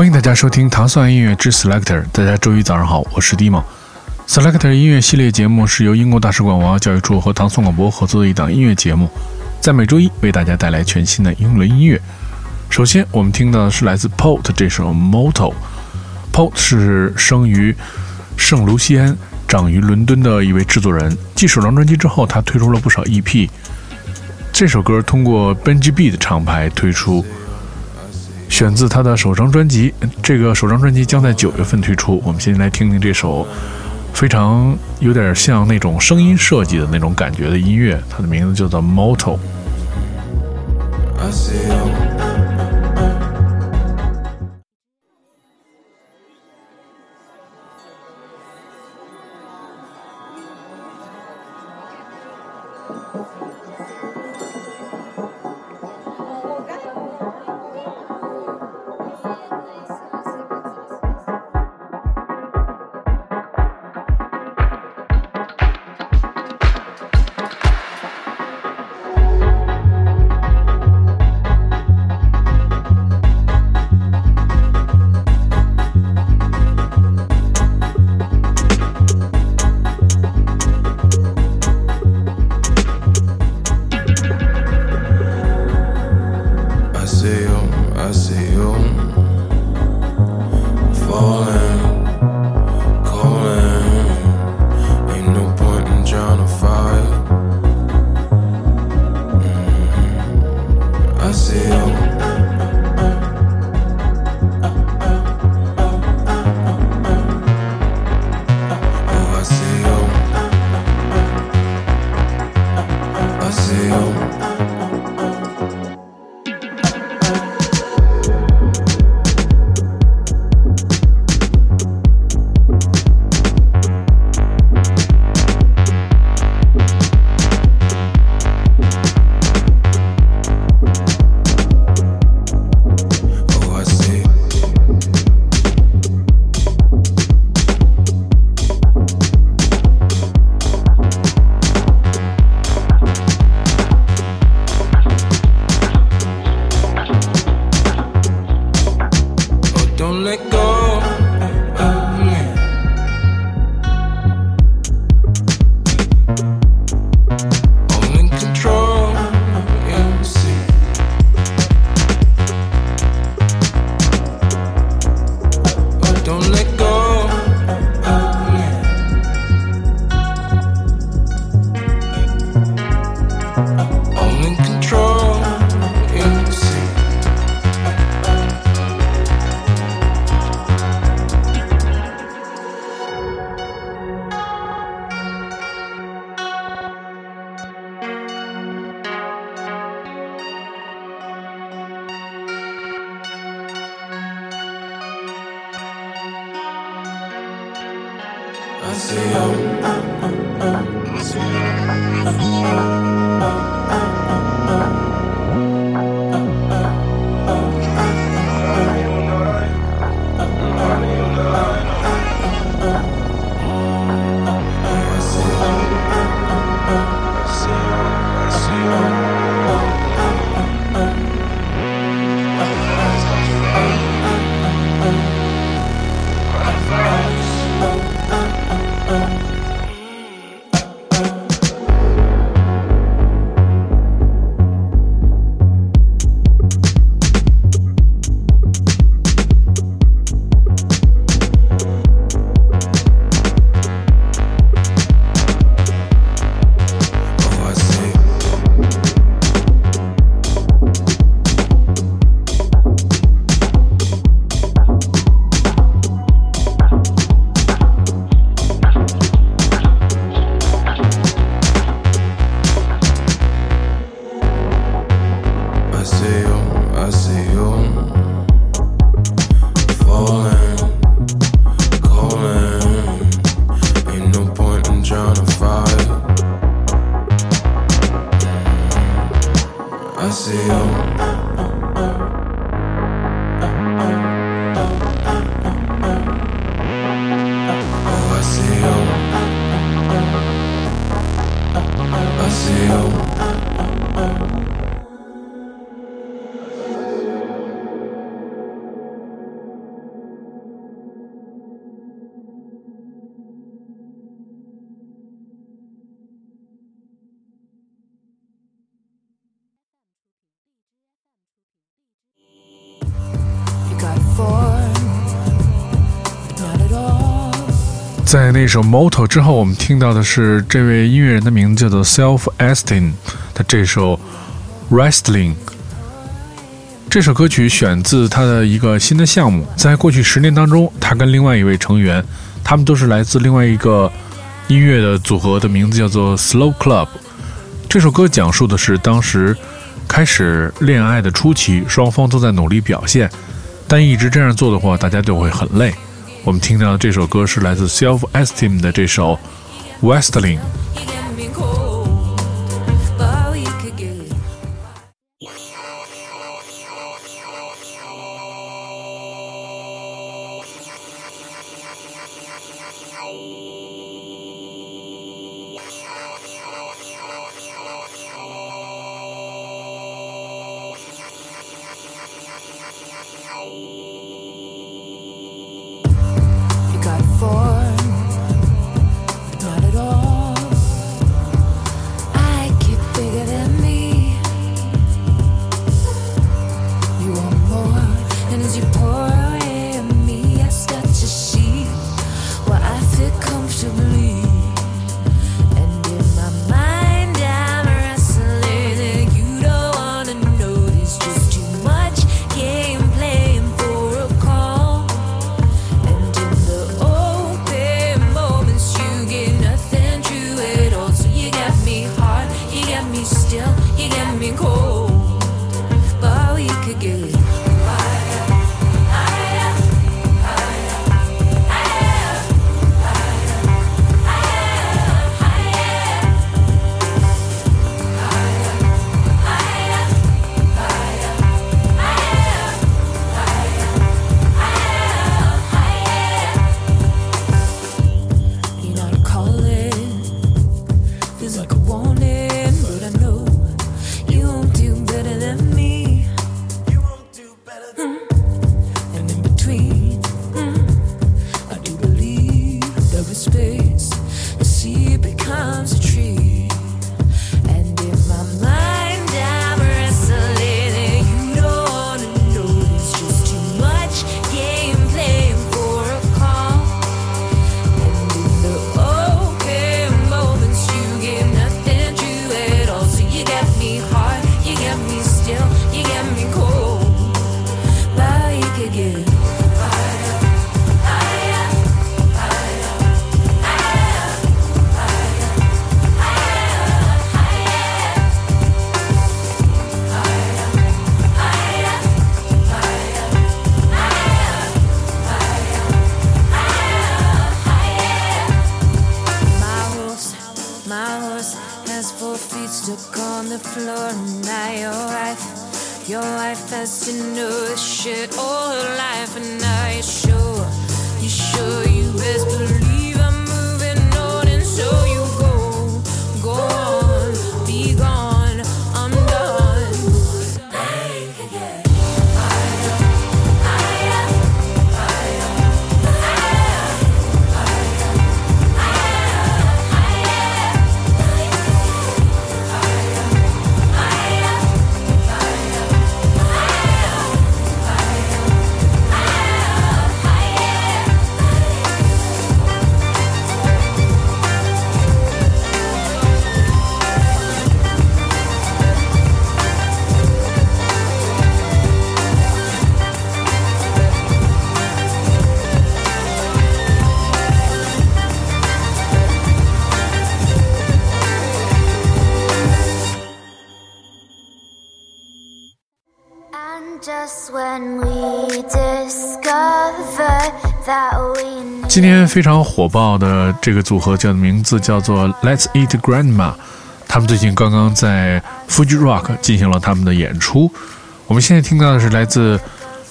欢迎大家收听糖蒜音乐之 Selector。大家周一早上好，我是 Dimo。Selector 音乐系列节目是由英国大使馆文化教育处和糖蒜广播合作的一档音乐节目，在每周一为大家带来全新的英伦音乐。首先，我们听到的是来自 Port 这首 Motto。Port 是生于圣卢西安、长于伦敦的一位制作人。继首张专辑之后，他推出了不少 EP。这首歌通过 Benji B 的厂牌推出。选自他的首张专辑，这个首张专辑将在九月份推出。我们先来听听这首非常有点像那种声音设计的那种感觉的音乐，它的名字叫做《Motto》。在那首《Moto》之后，我们听到的是这位音乐人的名字叫做 Self Esteem 的这首《Wrestling》。这首歌曲选自他的一个新的项目。在过去十年当中，他跟另外一位成员，他们都是来自另外一个音乐的组合，的名字叫做 Slow Club。这首歌讲述的是当时开始恋爱的初期，双方都在努力表现，但一直这样做的话，大家就会很累。我们听到的这首歌是来自 Self Esteem 的这首《Westling》。 my horse has four feet stuck on the floor. And now your wife, your wife has to know this shit all her life. And now you sure, you sure you whisper. 今天非常火爆的这个组合叫的名字叫做 Let's Eat Grandma，他们最近刚刚在 Fuji Rock 进行了他们的演出。我们现在听到的是来自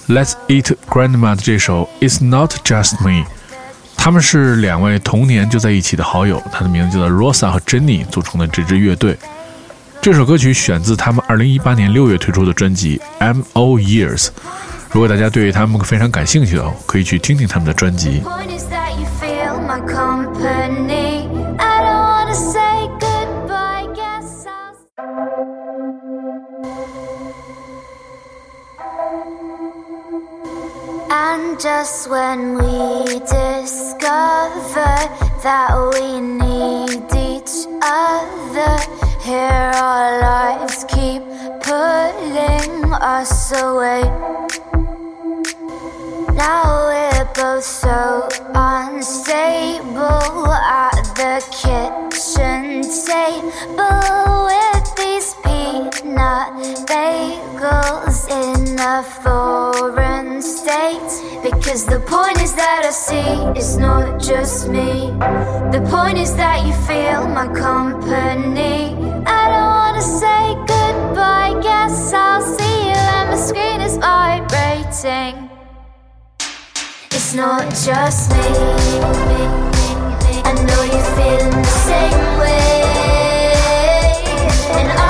Let's Eat Grandma 的这首 It's Not Just Me。他们是两位童年就在一起的好友，他的名字叫做 Rosa 和 Jenny 组成的这支乐队。这首歌曲选自他们2018年6月推出的专辑《M.O. Years》。如果大家对他们非常感兴趣的话，可以去听听他们的专辑。And just when we discover that we need each other, here our lives keep pulling us away. Now we're both so unstable at the kitchen table with these peanut bagels in a foreign state. Because the point is that I see it's not just me. The point is that you feel my company. I don't wanna say goodbye, guess I'll see you, and my screen is vibrating. It's not just me. I know you're feeling the same way, and I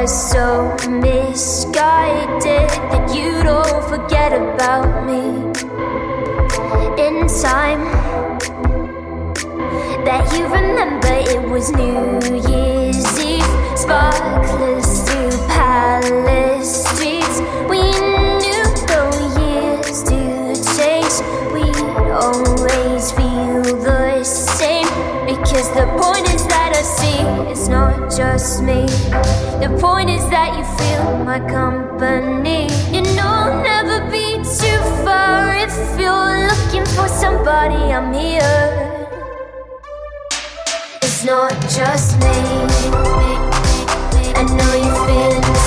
was so misguided that you don't forget about me in time. That you remember it was New just me. The point is that you feel my company. And I'll never be too far if you're looking for somebody. I'm here. It's not just me. I know you're feeling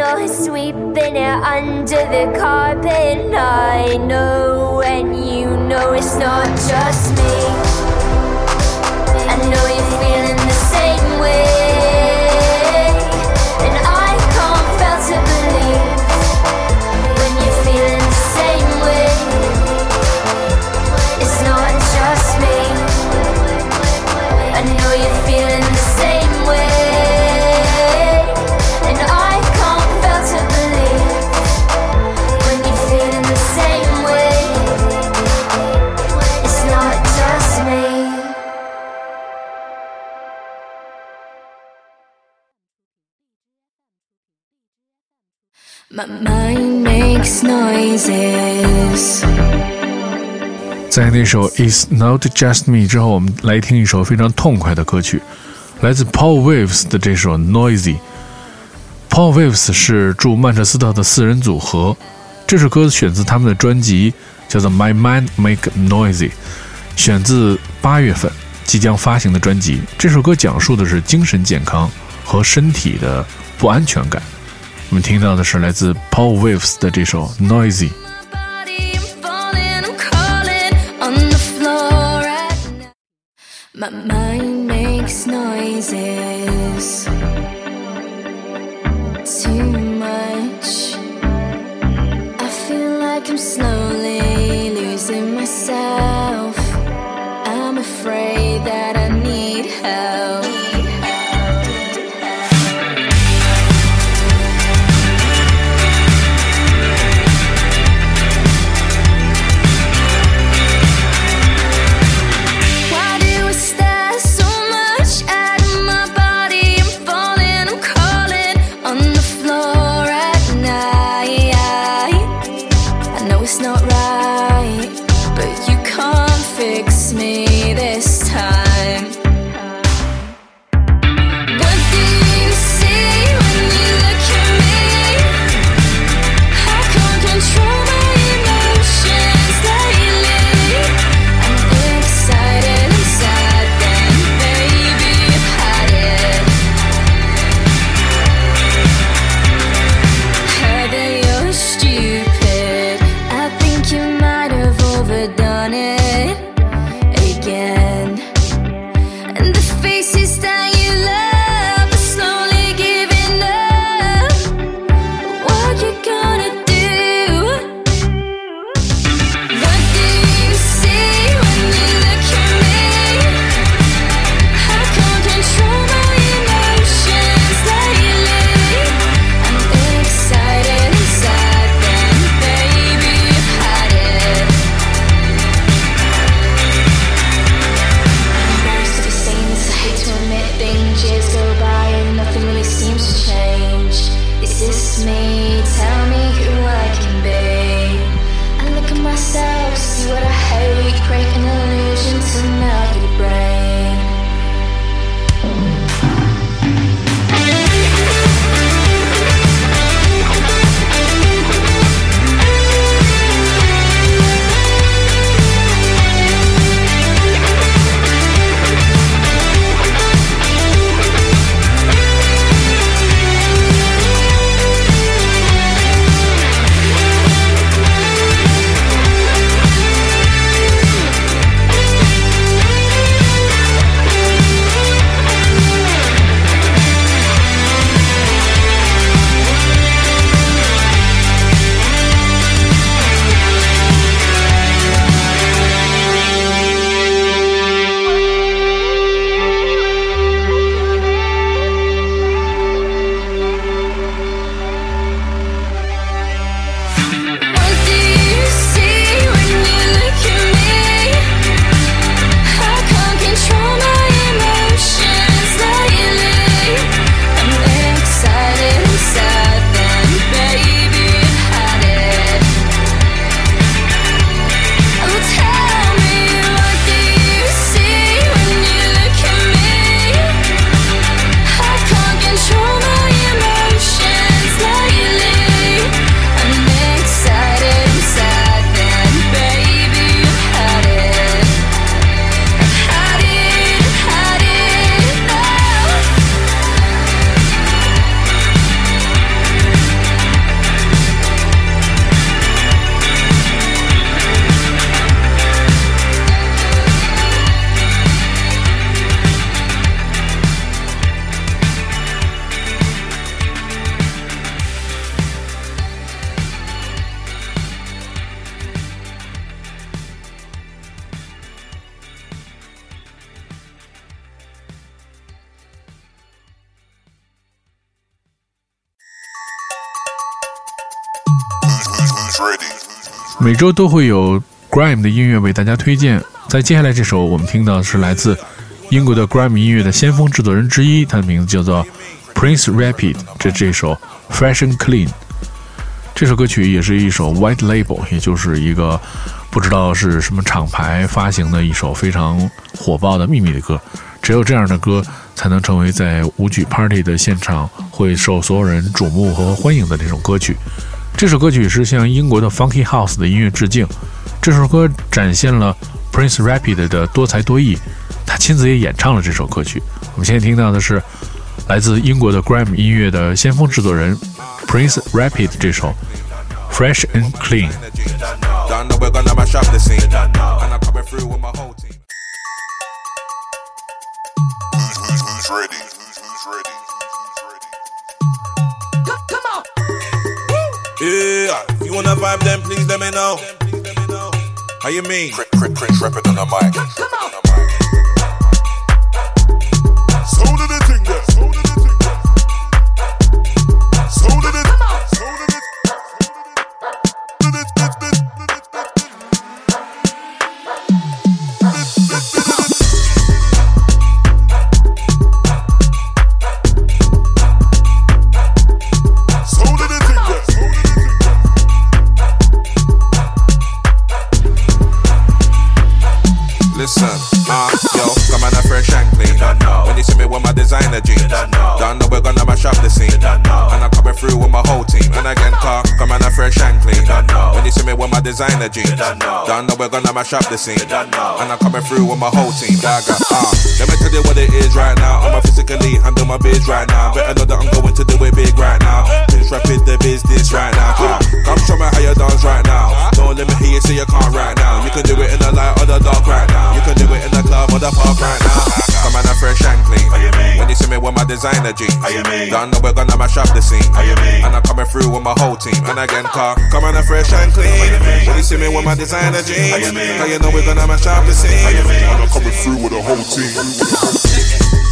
To sweeping it under the carpet. I know, and you know it's not just me. 在那首《It's Not Just Me》之后，我们来听一首非常痛快的歌曲，来自 Paul Waves 的这首《Noisy》。Paul Waves 是驻曼彻斯特的四人组合，这首歌选自他们的专辑，叫做《My Mind Make Noisy》。选自八月份即将发行的专辑。这首歌讲述的是精神健康和身体的不安全感。我们听到的是来自 Paul Waves 的这首 Noisy。My mind makes noises 每周都会有 grime 的音乐为大家推荐。在接下来这首，我们听到的是来自英国的 grime 音乐的先锋制作人之一，他的名字叫做 Prince Rapid。这这首 Fresh and Clean。这首歌曲也是一首 white label，也就是一个不知道是什么厂牌发行的一首非常火爆的秘密的歌。只有这样的歌才能成为在舞曲 party 的现场会受所有人瞩目和欢迎的这种歌曲。这首歌曲是向英国的 Funky House 的音乐致敬，这首歌展现了 Prince Rapid 的多才多艺，他亲自也演唱了这首歌曲。我们现在听到的是来自英国的 Grime 音乐的先锋制作人 Prince Rapid 这首 Fresh and Clean。Yeah, if you wanna vibe, then please let me know. How you mean? Chris, Chris, Chris, rapping on the mic. So we're gonna mash up the scene. And I'm coming through with my whole team. Dagger, uh, let me tell you what it is right now. I'ma physically handle my biz right now. Better know that I'm going to do it big right now. Bitch, rapid the business right now. Uh, come show me how you dance right now. Don't let me hear you say you can't right now. You can do it in the light or the dark right now. You can do it in the the park right now. Come on, a fresh and clean. When you see me with my designer jeans, don't know we're gonna mash up the scene. And I'm coming through with my whole team. And again, car, come on, a fresh and clean. When you see me with my designer jeans, how you know we're gonna mash up the scene. And I'm coming through with the whole team.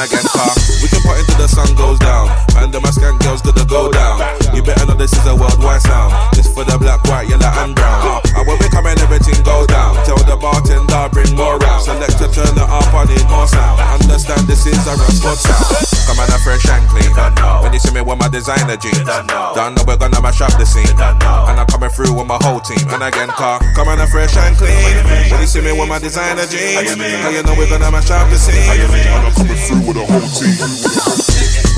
I get caught we can put into the sun goes down. And the scan girls to the go down. You better know this is a worldwide sound. This for the black, white, yellow, and brown. And when we come in, everything goes down. Tell the bartender bring more round. Select to turn it up, I need more sound. Understand this is a Roscoe sound. Come on, fresh and clean. When you see me with my designer jeans, don't know we're gonna mash up the scene. And I'm coming through with my whole team. And again, car, come on, a fresh and clean. When you see me with my designer jeans, how you know we're gonna mash up the scene. And I'm coming through with a whole team. What's?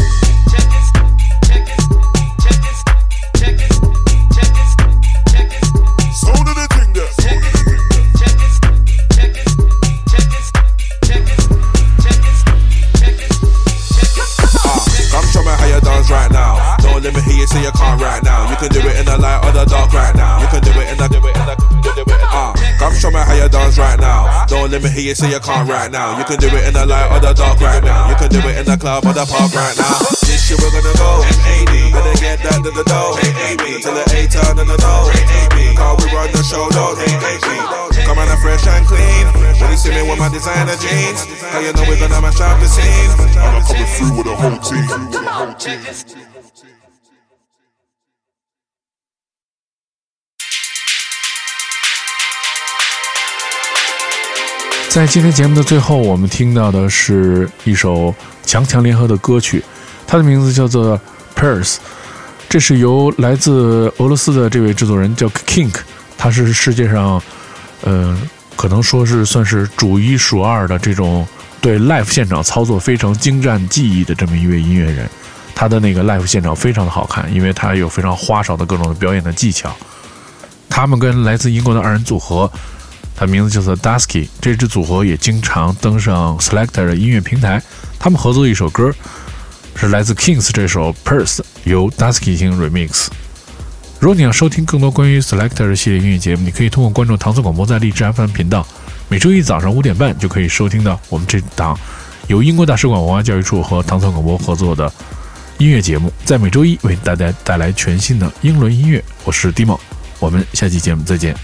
Come show me how you dance right now. Don't let me hear you say you can't right now. You can do it in the light or the dark right now. You can do it in the club or the park right now. This year we're gonna go. Better get that to the dough. Till the A turn in the dough. Cause we run the show, don't Come on, a fresh and clean. When you see me with my designer jeans, how you know we're gonna mash up the scene. And I'm coming through with a whole team. With a whole team. 在今天节目的最后，我们听到的是一首强强联合的歌曲，它的名字叫做《Purse》，这是由来自俄罗斯的这位制作人叫 Kink，他是世界上，呃，可能说是算是数一数二的这种对 live 现场操作非常精湛技艺的这么一位音乐人。他的那个 live 现场非常的好看，因为他有非常花哨的各种的表演的技巧。他们跟来自英国的二人组合。它名字叫做 Dusky，这支组合也经常登上 Selector 的音乐平台。他们合作一首歌是来自 Kings 这首 Purse，由 Dusky 进行 remix。如果你要收听更多关于 Selector 的系列音乐节目，你可以通过关注唐宋广播在荔枝 FM 频道，每周一早上五点半就可以收听到我们这档由英国大使馆文化教育处和唐宋广播合作的音乐节目，在每周一为大家带来全新的英伦音乐。我是 Dimo，我们下期节目再见。